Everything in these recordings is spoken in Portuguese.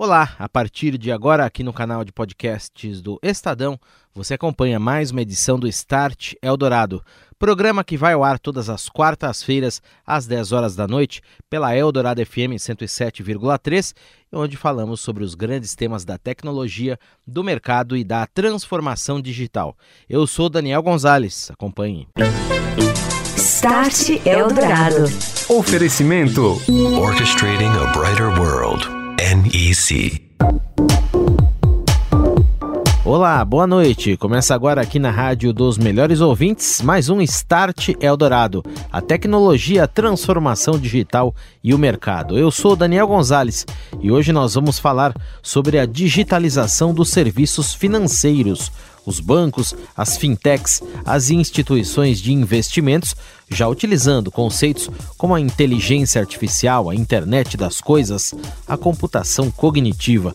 Olá, a partir de agora aqui no canal de podcasts do Estadão, você acompanha mais uma edição do Start Eldorado, programa que vai ao ar todas as quartas-feiras às 10 horas da noite pela Eldorado FM 107,3, onde falamos sobre os grandes temas da tecnologia, do mercado e da transformação digital. Eu sou Daniel Gonzalez, acompanhe. Start Eldorado. Oferecimento Orchestrating a Brighter World. NEC. Olá, boa noite. Começa agora aqui na Rádio dos Melhores Ouvintes, mais um Start Eldorado, a tecnologia, a transformação digital e o mercado. Eu sou Daniel Gonzalez e hoje nós vamos falar sobre a digitalização dos serviços financeiros. Os bancos, as fintechs, as instituições de investimentos já utilizando conceitos como a inteligência artificial, a internet das coisas, a computação cognitiva.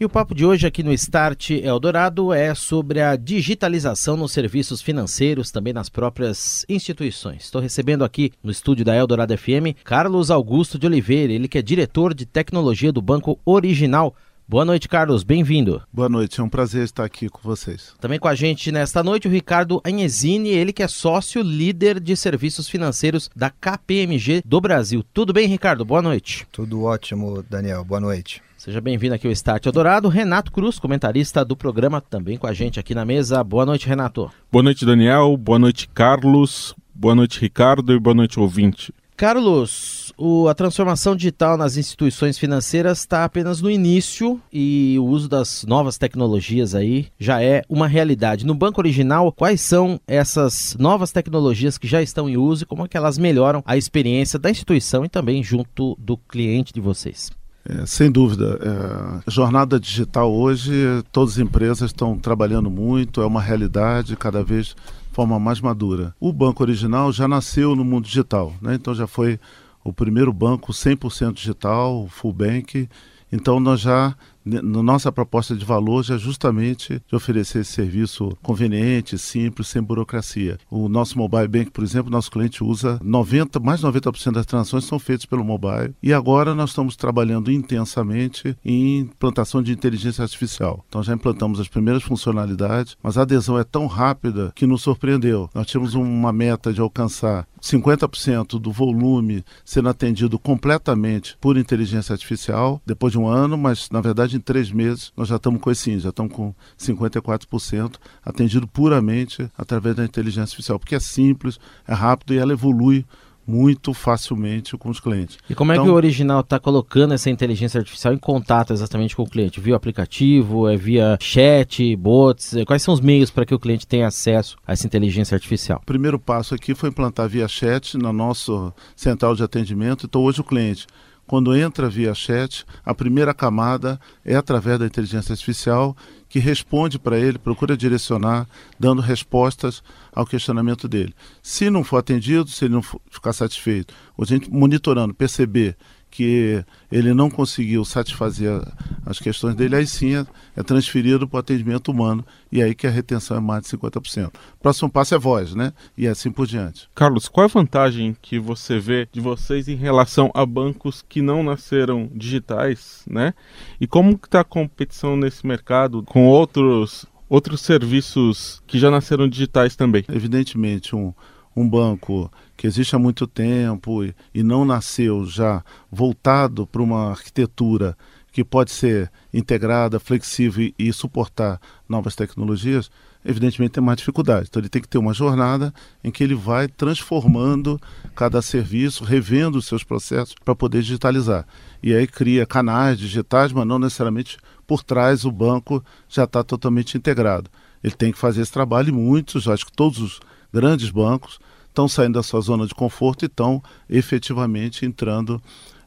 E o papo de hoje aqui no Start Eldorado é sobre a digitalização nos serviços financeiros, também nas próprias instituições. Estou recebendo aqui no estúdio da Eldorado FM Carlos Augusto de Oliveira, ele que é diretor de tecnologia do Banco Original. Boa noite, Carlos. Bem-vindo. Boa noite, é um prazer estar aqui com vocês. Também com a gente nesta noite o Ricardo Anhesini, ele que é sócio líder de serviços financeiros da KPMG do Brasil. Tudo bem, Ricardo? Boa noite. Tudo ótimo, Daniel. Boa noite. Seja bem-vindo aqui ao Start Eldorado. Renato Cruz, comentarista do programa, também com a gente aqui na mesa. Boa noite, Renato. Boa noite, Daniel. Boa noite, Carlos. Boa noite, Ricardo. E boa noite, ouvinte. Carlos, o, a transformação digital nas instituições financeiras está apenas no início e o uso das novas tecnologias aí já é uma realidade. No banco original, quais são essas novas tecnologias que já estão em uso e como é que elas melhoram a experiência da instituição e também junto do cliente de vocês? É, sem dúvida. É, jornada digital hoje, todas as empresas estão trabalhando muito, é uma realidade cada vez de forma mais madura. O banco original já nasceu no mundo digital, né? então já foi o primeiro banco 100% digital, full bank. Então nós já nossa proposta de valor já é justamente de oferecer esse serviço conveniente, simples, sem burocracia. O nosso mobile bank, por exemplo, nosso cliente usa 90, mais de 90% das transações são feitas pelo mobile. E agora nós estamos trabalhando intensamente em implantação de inteligência artificial. Então já implantamos as primeiras funcionalidades, mas a adesão é tão rápida que nos surpreendeu. Nós tínhamos uma meta de alcançar 50% do volume sendo atendido completamente por inteligência artificial depois de um ano, mas na verdade em três meses nós já estamos com esse índice, já estamos com 54% atendido puramente através da inteligência artificial, porque é simples, é rápido e ela evolui muito facilmente com os clientes. E como então, é que o original está colocando essa inteligência artificial em contato exatamente com o cliente? Via aplicativo, é via chat, bots? Quais são os meios para que o cliente tenha acesso a essa inteligência artificial? O primeiro passo aqui foi implantar via chat na nossa central de atendimento. Então hoje o cliente quando entra via chat, a primeira camada é através da inteligência artificial que responde para ele, procura direcionar, dando respostas ao questionamento dele. Se não for atendido, se ele não ficar satisfeito, a gente monitorando, perceber que ele não conseguiu satisfazer as questões dele, aí sim é, é transferido para o atendimento humano e aí que a retenção é mais de 50%. Próximo passo é voz, né? E assim por diante. Carlos, qual é a vantagem que você vê de vocês em relação a bancos que não nasceram digitais, né? E como está a competição nesse mercado com outros outros serviços que já nasceram digitais também? Evidentemente, um um banco que existe há muito tempo e, e não nasceu já voltado para uma arquitetura que pode ser integrada, flexível e, suportar novas tecnologias, evidentemente tem mais dificuldade. Então ele tem que ter uma jornada em que ele vai transformando cada serviço, revendo os seus processos para poder digitalizar. E aí cria canais digitais, mas não necessariamente por trás o banco já está totalmente integrado. Ele tem que fazer esse trabalho e muitos, acho que todos os grandes bancos estão saindo da sua zona de conforto e estão efetivamente entrando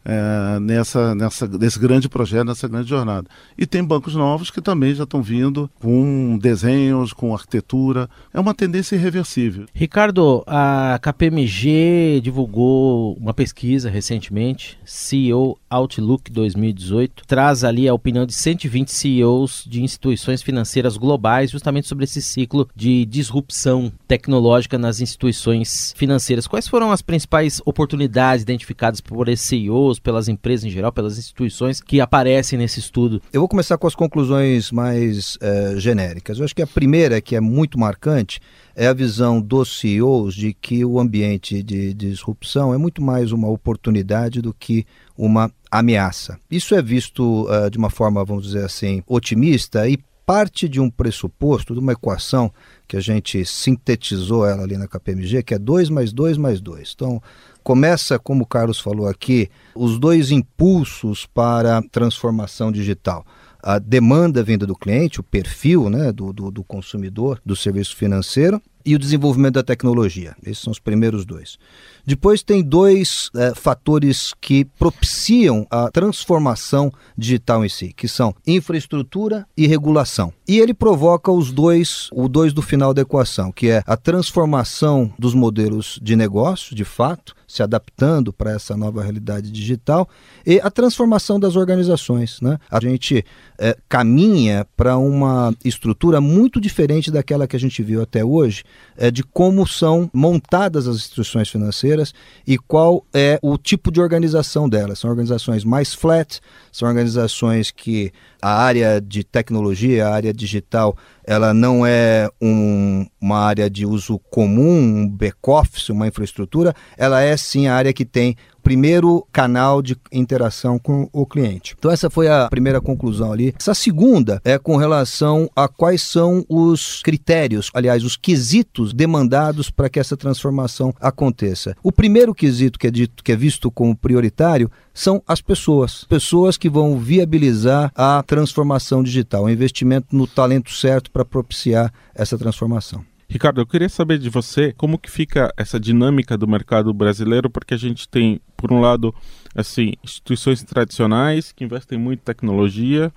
é, nessa, nessa, nesse grande projeto, nessa grande jornada. E tem bancos novos que também já estão vindo com desenhos, com arquitetura. É uma tendência irreversível. Ricardo, a KPMG divulgou uma pesquisa recentemente, CEO Outlook 2018, traz ali a opinião de 120 CEOs de instituições financeiras globais, justamente sobre esse ciclo de disrupção tecnológica nas instituições financeiras. Quais foram as principais oportunidades identificadas por esses CEOs, pelas empresas em geral, pelas instituições que aparecem nesse estudo? Eu vou começar com as conclusões mais uh, genéricas. Eu acho que a primeira, que é muito marcante, é a visão dos CEOs de que o ambiente de disrupção é muito mais uma oportunidade do que uma ameaça. Isso é visto uh, de uma forma, vamos dizer assim, otimista e parte de um pressuposto, de uma equação que a gente sintetizou ela ali na KPMG, que é 2 mais 2 mais 2. Então, começa, como o Carlos falou aqui, os dois impulsos para a transformação digital a demanda vinda do cliente, o perfil né, do, do, do, consumidor do serviço financeiro e o desenvolvimento da tecnologia. Esses são os primeiros dois. Depois tem dois é, fatores que propiciam a transformação digital em si, que são infraestrutura e regulação. E ele provoca os dois, o dois do final da equação, que é a transformação dos modelos de negócio, de fato, se adaptando para essa nova realidade digital, e a transformação das organizações. Né? A gente é, caminha para uma estrutura muito diferente daquela que a gente viu até hoje, é, de como são montadas as instituições financeiras e qual é o tipo de organização delas. São organizações mais flat, são organizações que a área de tecnologia, a área digital, ela não é um, uma área de uso comum, um back-office, uma infraestrutura, ela é sim a área que tem primeiro canal de interação com o cliente. Então essa foi a primeira conclusão ali. Essa segunda é com relação a quais são os critérios, aliás, os quesitos demandados para que essa transformação aconteça. O primeiro quesito que é dito que é visto como prioritário são as pessoas, pessoas que vão viabilizar a transformação digital, o investimento no talento certo para propiciar essa transformação. Ricardo, eu queria saber de você como que fica essa dinâmica do mercado brasileiro, porque a gente tem, por um lado, assim, instituições tradicionais que investem muito em tecnologia,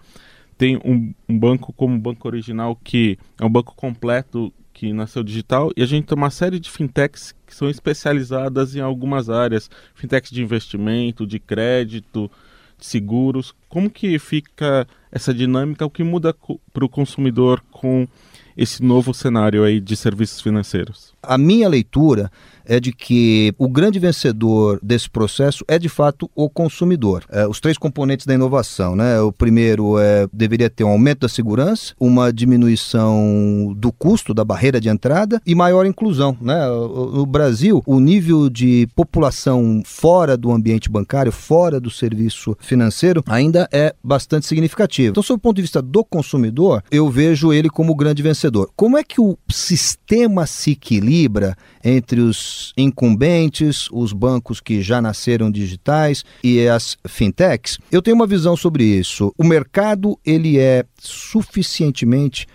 tem um, um banco como o Banco Original que é um banco completo que nasceu digital e a gente tem uma série de fintechs que são especializadas em algumas áreas, fintechs de investimento, de crédito, de seguros. Como que fica essa dinâmica? O que muda para o consumidor com esse novo cenário aí de serviços financeiros? A minha leitura é de que o grande vencedor desse processo é de fato o consumidor. É, os três componentes da inovação, né? O primeiro é deveria ter um aumento da segurança, uma diminuição do custo da barreira de entrada e maior inclusão, né? No Brasil, o nível de população fora do ambiente bancário, fora do serviço financeiro, ainda é bastante significativo. Então, sob o ponto de vista do consumidor, eu vejo ele como o grande vencedor. Como é que o sistema se equilibra entre os incumbentes, os bancos que já nasceram digitais e as fintechs. Eu tenho uma visão sobre isso. O mercado ele é suficientemente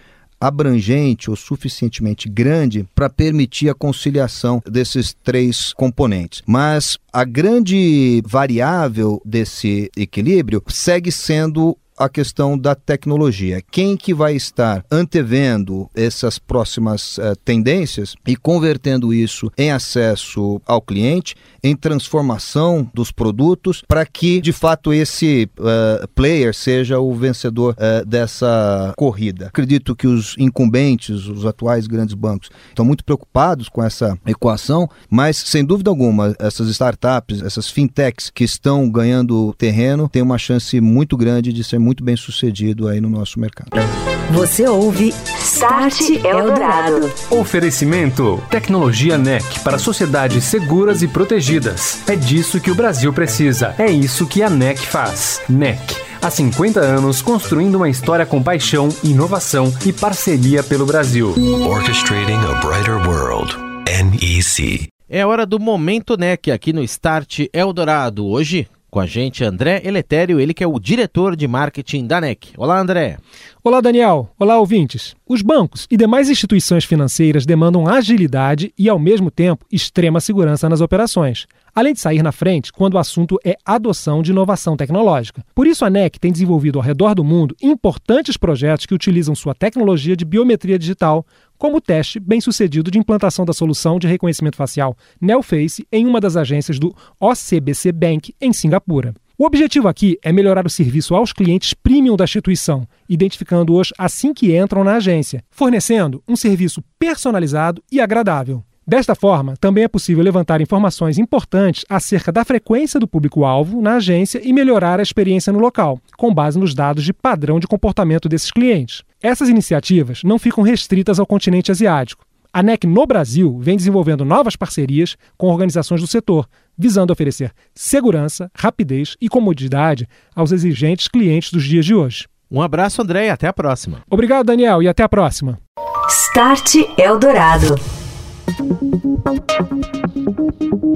abrangente ou suficientemente grande para permitir a conciliação desses três componentes. Mas a grande variável desse equilíbrio segue sendo a questão da tecnologia. Quem que vai estar antevendo essas próximas uh, tendências e convertendo isso em acesso ao cliente, em transformação dos produtos, para que de fato esse uh, player seja o vencedor uh, dessa corrida. Acredito que os incumbentes, os atuais grandes bancos, estão muito preocupados com essa equação, mas sem dúvida alguma, essas startups, essas fintechs que estão ganhando terreno, têm uma chance muito grande de ser muito muito bem sucedido aí no nosso mercado. Você ouve Start Eldorado. Oferecimento: Tecnologia NEC para sociedades seguras e protegidas. É disso que o Brasil precisa. É isso que a NEC faz. NEC. Há 50 anos construindo uma história com paixão, inovação e parceria pelo Brasil. Orchestrating a brighter world. NEC. É hora do Momento NEC aqui no Start Eldorado. Hoje com a gente André Eletério, ele que é o diretor de marketing da NEC. Olá, André. Olá, Daniel. Olá, ouvintes. Os bancos e demais instituições financeiras demandam agilidade e, ao mesmo tempo, extrema segurança nas operações além de sair na frente quando o assunto é adoção de inovação tecnológica. Por isso, a NEC tem desenvolvido ao redor do mundo importantes projetos que utilizam sua tecnologia de biometria digital, como o teste bem-sucedido de implantação da solução de reconhecimento facial NeoFace em uma das agências do OCBC Bank, em Singapura. O objetivo aqui é melhorar o serviço aos clientes premium da instituição, identificando-os assim que entram na agência, fornecendo um serviço personalizado e agradável. Desta forma, também é possível levantar informações importantes acerca da frequência do público-alvo na agência e melhorar a experiência no local, com base nos dados de padrão de comportamento desses clientes. Essas iniciativas não ficam restritas ao continente asiático. A NEC no Brasil vem desenvolvendo novas parcerias com organizações do setor, visando oferecer segurança, rapidez e comodidade aos exigentes clientes dos dias de hoje. Um abraço, André, e até a próxima. Obrigado, Daniel, e até a próxima. Start Eldorado.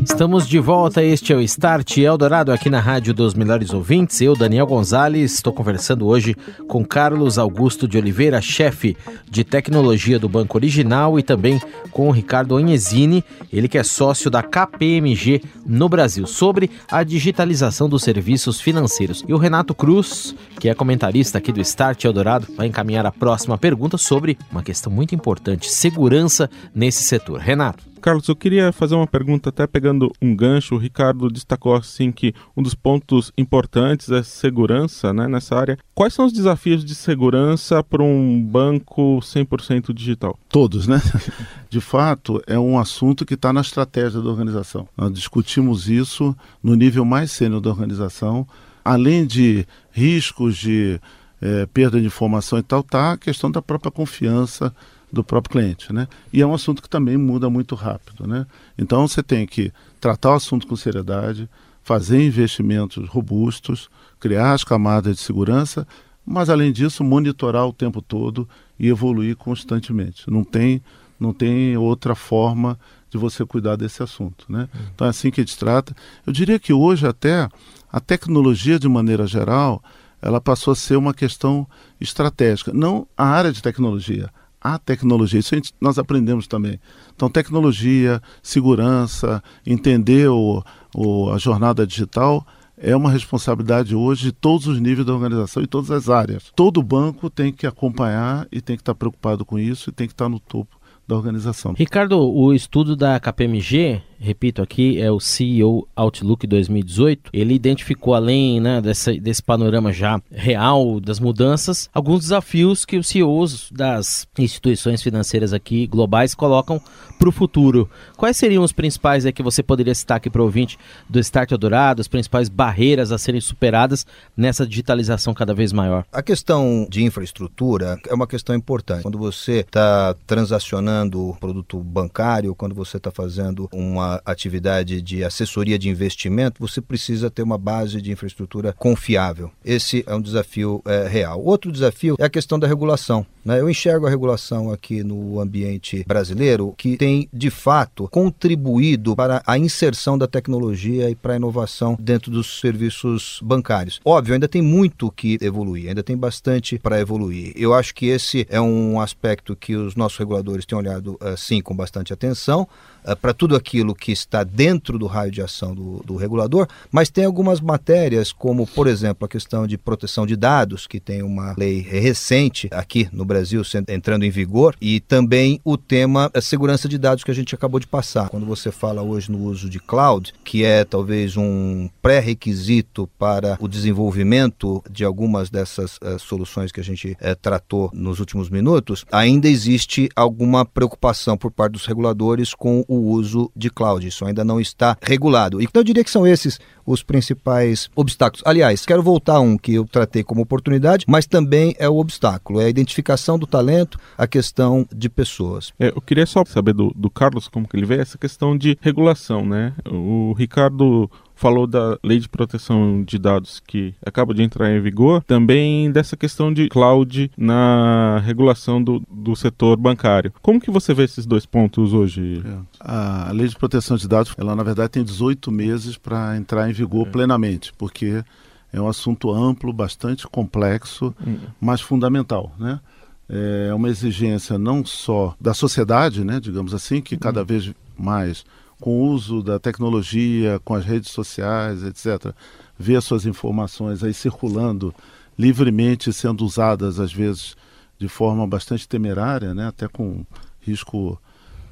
Estamos de volta, este é o Start Eldorado aqui na Rádio dos Melhores Ouvintes. Eu, Daniel Gonzalez, estou conversando hoje com Carlos Augusto de Oliveira, chefe de tecnologia do Banco Original, e também com o Ricardo Agnezini, ele que é sócio da KPMG no Brasil, sobre a digitalização dos serviços financeiros. E o Renato Cruz, que é comentarista aqui do Start Eldorado, vai encaminhar a próxima pergunta sobre uma questão muito importante: segurança nesse setor. Renato. Carlos, eu queria fazer uma pergunta, até pegando um gancho. O Ricardo destacou assim que um dos pontos importantes é segurança né, nessa área. Quais são os desafios de segurança para um banco 100% digital? Todos, né? De fato, é um assunto que está na estratégia da organização. Nós discutimos isso no nível mais sênior da organização. Além de riscos de é, perda de informação e tal, está a questão da própria confiança do próprio cliente, né? E é um assunto que também muda muito rápido, né? Então você tem que tratar o assunto com seriedade, fazer investimentos robustos, criar as camadas de segurança, mas além disso monitorar o tempo todo e evoluir constantemente. Não tem não tem outra forma de você cuidar desse assunto, né? Então é assim que a gente trata. Eu diria que hoje até a tecnologia de maneira geral ela passou a ser uma questão estratégica, não a área de tecnologia, a tecnologia. Isso gente, nós aprendemos também. Então, tecnologia, segurança, entender o, o, a jornada digital é uma responsabilidade hoje de todos os níveis da organização e todas as áreas. Todo banco tem que acompanhar e tem que estar preocupado com isso e tem que estar no topo da organização. Ricardo, o estudo da KPMG repito aqui, é o CEO Outlook 2018. Ele identificou, além né, desse, desse panorama já real das mudanças, alguns desafios que os CEOs das instituições financeiras aqui globais colocam para o futuro. Quais seriam os principais é, que você poderia citar aqui para o ouvinte do Start Adorado, as principais barreiras a serem superadas nessa digitalização cada vez maior? A questão de infraestrutura é uma questão importante. Quando você está transacionando produto bancário, quando você está fazendo uma atividade de assessoria de investimento, você precisa ter uma base de infraestrutura confiável. Esse é um desafio é, real. Outro desafio é a questão da regulação. Né? Eu enxergo a regulação aqui no ambiente brasileiro que tem, de fato, contribuído para a inserção da tecnologia e para a inovação dentro dos serviços bancários. Óbvio, ainda tem muito que evoluir, ainda tem bastante para evoluir. Eu acho que esse é um aspecto que os nossos reguladores têm olhado, sim, com bastante atenção. Uh, para tudo aquilo que está dentro do raio de ação do, do, regulador, mas tem algumas matérias, como, por exemplo, a questão de proteção de dados, que tem uma lei recente aqui no Brasil sendo, entrando em vigor, e também o tema a segurança de dados que a gente acabou de passar. Quando você fala hoje no uso de cloud, que é talvez um pré-requisito para o desenvolvimento de algumas dessas uh, soluções que a gente uh, tratou nos últimos minutos, ainda existe alguma preocupação por parte dos reguladores com o uso de cloud. Isso ainda não está regulado. Então eu diria que são esses os principais obstáculos. Aliás, quero voltar a um que eu tratei como oportunidade, mas também é o obstáculo, é a identificação do talento, a questão de pessoas. É, eu queria só saber do, do Carlos como que ele vê essa questão de regulação, né? O Ricardo falou da lei de proteção de dados que acaba de entrar em vigor, também dessa questão de cloud na regulação do, do setor bancário. Como que você vê esses dois pontos hoje? É. A lei de proteção de dados, ela na verdade tem 18 meses para entrar em vigor é. plenamente, porque é um assunto amplo, bastante complexo, hum. mas fundamental, né? É uma exigência não só da sociedade, né, digamos assim, que cada hum. vez mais com o uso da tecnologia, com as redes sociais, etc., vê as suas informações aí circulando livremente, sendo usadas às vezes de forma bastante temerária, né? até com risco,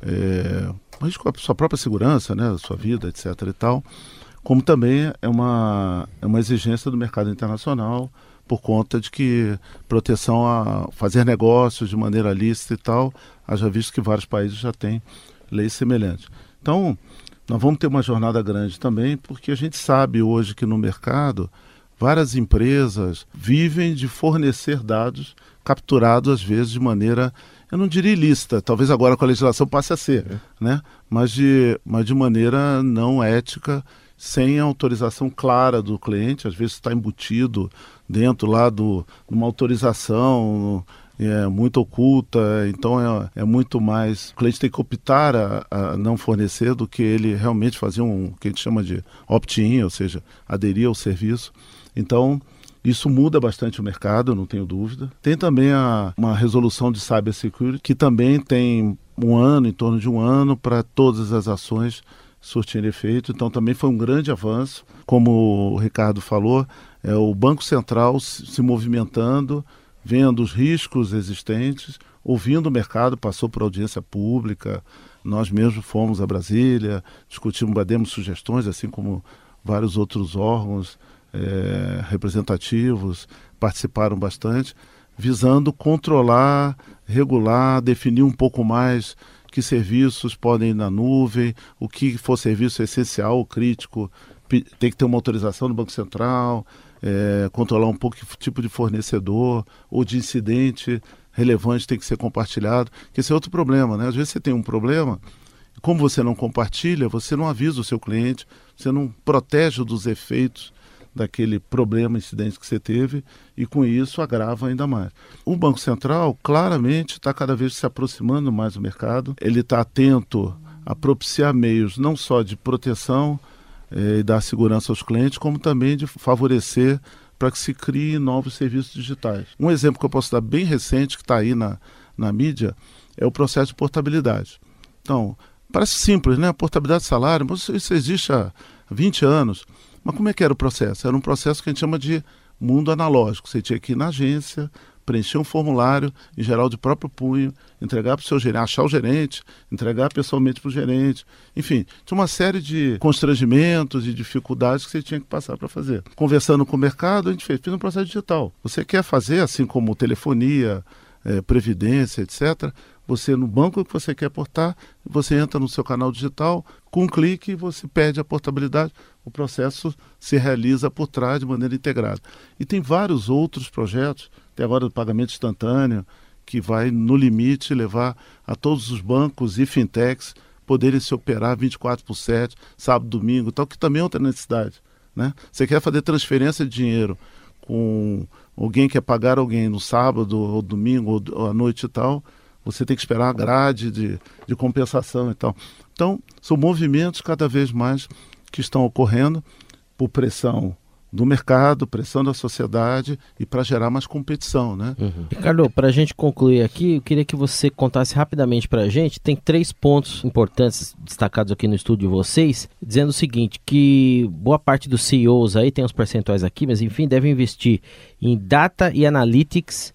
é, risco à sua própria segurança, né? a sua vida, etc. e tal, como também é uma, é uma exigência do mercado internacional por conta de que proteção a fazer negócios de maneira lícita e tal, haja visto que vários países já têm leis semelhantes. Então, nós vamos ter uma jornada grande também, porque a gente sabe hoje que no mercado várias empresas vivem de fornecer dados capturados às vezes de maneira, eu não diria ilícita, talvez agora com a legislação passe a ser, é. né? mas, de, mas de maneira não ética, sem autorização clara do cliente, às vezes está embutido dentro lá de uma autorização é muito oculta, então é, é muito mais. O cliente tem que optar a, a, não fornecer do que ele realmente fazer um que a gente chama de opt-in, ou seja, aderir ao serviço. Então, isso muda bastante o mercado, não tenho dúvida. Tem também a, uma resolução de cybersecurity, que também tem um ano, em torno de um ano, para todas as ações surtirem efeito. Então, também foi um grande avanço. Como o Ricardo falou, é o Banco Central se, se movimentando vendo os riscos existentes, ouvindo o mercado, passou por audiência pública, nós mesmos fomos a Brasília, discutimos, demos sugestões, assim como vários outros órgãos é, representativos participaram bastante, visando controlar, regular, definir um pouco mais que serviços podem ir na nuvem, o que for serviço essencial ou crítico tem que ter uma autorização do Banco Central, é, controlar um pouco que tipo de fornecedor ou de incidente relevante tem que ser compartilhado, que esse é outro problema, né? Às vezes você tem um problema, como você não compartilha, você não avisa o seu cliente, você não protege dos efeitos daquele problema, incidente que você teve, e com isso agrava ainda mais. O Banco Central claramente está cada vez se aproximando mais do mercado, ele está atento a propiciar meios não só de proteção, eh, e dar segurança aos clientes, como também de favorecer para que se criem novos serviços digitais. Um exemplo que eu posso dar bem recente, que está aí na, na mídia, é o processo de portabilidade. Então, parece simples, né? Portabilidade de salário, mas isso existe há 20 anos. Mas como é que era o processo? Era um processo que a gente chama de mundo analógico. Você tinha que ir na agência, preencher um formulário, em geral de próprio punho, entregar para o seu gerente, achar o gerente, entregar pessoalmente para o gerente. Enfim, tinha uma série de constrangimentos e dificuldades que você tinha que passar para fazer. Conversando com o mercado, a gente fez, fez um processo digital. Você quer fazer, assim como telefonia, é, previdência, etc., você no banco que você quer portar, você entra no seu canal digital, com um clique você pede a portabilidade, o processo se realiza por trás de maneira integrada. E tem vários outros projetos até agora do pagamento instantâneo, que vai, no limite, levar a todos os bancos e fintechs poderem se operar 24 por 7, sábado, domingo, tal, que também é outra necessidade. Né? Você quer fazer transferência de dinheiro com alguém que quer pagar alguém no sábado ou domingo ou à noite e tal, você tem que esperar a grade de, de compensação e tal. Então, são movimentos cada vez mais que estão ocorrendo por pressão do mercado, pressão da sociedade e para gerar mais competição, né? Uhum. Ricardo, para a gente concluir aqui, eu queria que você contasse rapidamente para a gente. Tem três pontos importantes destacados aqui no estúdio de vocês, dizendo o seguinte: que boa parte dos CEOs aí tem os percentuais aqui, mas enfim, devem investir em data e analytics.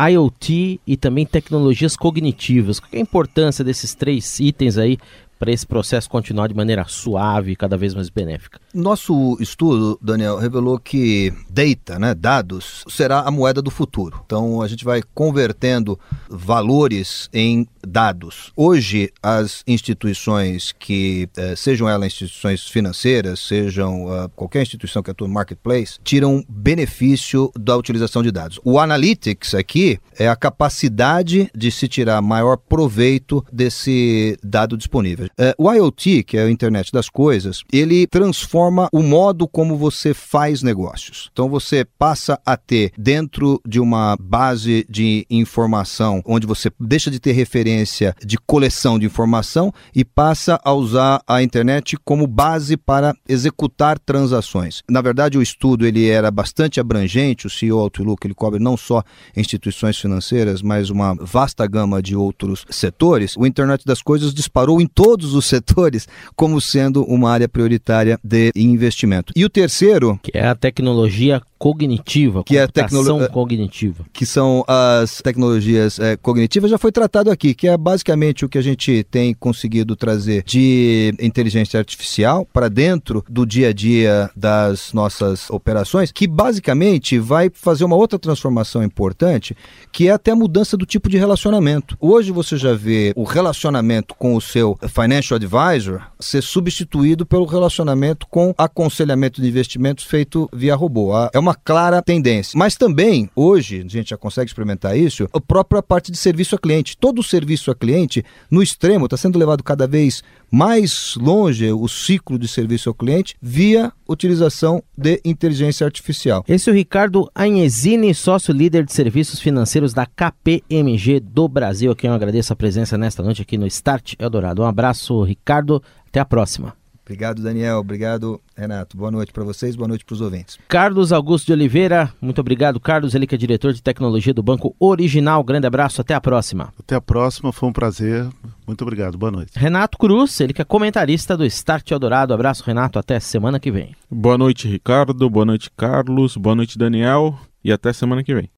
IoT e também tecnologias cognitivas. Qual é a importância desses três itens aí para esse processo continuar de maneira suave e cada vez mais benéfica? Nosso estudo, Daniel, revelou que data, né, dados, será a moeda do futuro. Então a gente vai convertendo valores em dados. Hoje, as instituições que, eh, sejam elas instituições financeiras, sejam uh, qualquer instituição que atua no marketplace, tiram benefício da utilização de dados. O analytics aqui é a capacidade de se tirar maior proveito desse dado disponível É, o IoT, que é a internet das coisas, ele transforma o modo como você faz negócios. Então você passa a ter dentro de uma base de informação, onde você deixa de ter referência de coleção de informação e passa a usar a internet como base para executar transações. Na verdade, o estudo ele era bastante abrangente, o CEO Outlook ele cobre não só instituições financeiras, mas uma vasta gama de outros setores. O Internet das Coisas disparou em todos os setores como sendo uma área prioritária de investimento. E o terceiro, que é a tecnologia cognitiva, que é a tecnologia cognitiva, que são as tecnologias é, cognitivas, já foi tratado aqui, que é basicamente o que a gente tem conseguido trazer de inteligência artificial para dentro do dia a dia das nossas operações, que basicamente vai fazer uma outra transformação importante, que é até a mudança do tipo de relacionamento. Hoje você já vê o relacionamento com o seu financial advisor ser substituído pelo relacionamento com aconselhamento de investimentos feito via robô. É uma clara tendência. Mas também, hoje, a gente já consegue experimentar isso, a própria parte de serviço a cliente. Todo o serviço a cliente, no extremo, está sendo levado cada vez mais longe o ciclo de serviço ao cliente via utilização de inteligência artificial. Esse é o Ricardo Anhesini, sócio líder de serviços financeiros da KPMG do Brasil, a quem eu agradeço a presença nesta noite aqui no Start Eldorado. Um abraço, Ricardo. Até a próxima. Obrigado, Daniel. Obrigado, Renato. Boa noite para vocês, boa noite para os ouvintes. Carlos Augusto de Oliveira, muito obrigado, Carlos. Ele que é diretor de tecnologia do Banco Original. Grande abraço, até a próxima. Até a próxima, foi um prazer. Muito obrigado, boa noite. Renato Cruz, ele que é comentarista do Start Eldorado. Abraço, Renato, até semana que vem. Boa noite, Ricardo. Boa noite, Carlos. Boa noite, Daniel. E até semana que vem.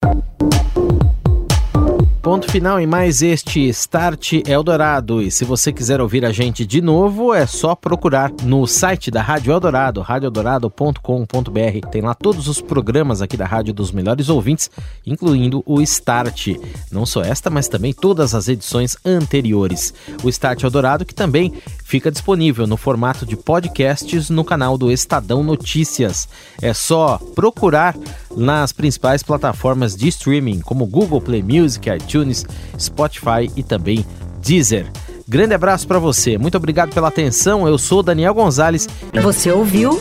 Ponto final em mais este Start Eldorado. E se você quiser ouvir a gente de novo, é só procurar no site da Rádio Eldorado, radioeldorado.com.br. Tem lá todos os programas aqui da Rádio dos Melhores Ouvintes, incluindo o Start. Não só esta, mas também todas as edições anteriores. O Start Eldorado que também fica disponível no formato de podcasts no canal do Estadão Notícias. É só procurar nas principais plataformas de streaming, como Google Play Music, iTunes, Spotify e também Deezer. Grande abraço para você. Muito obrigado pela atenção. Eu sou Daniel Gonzalez. Você ouviu?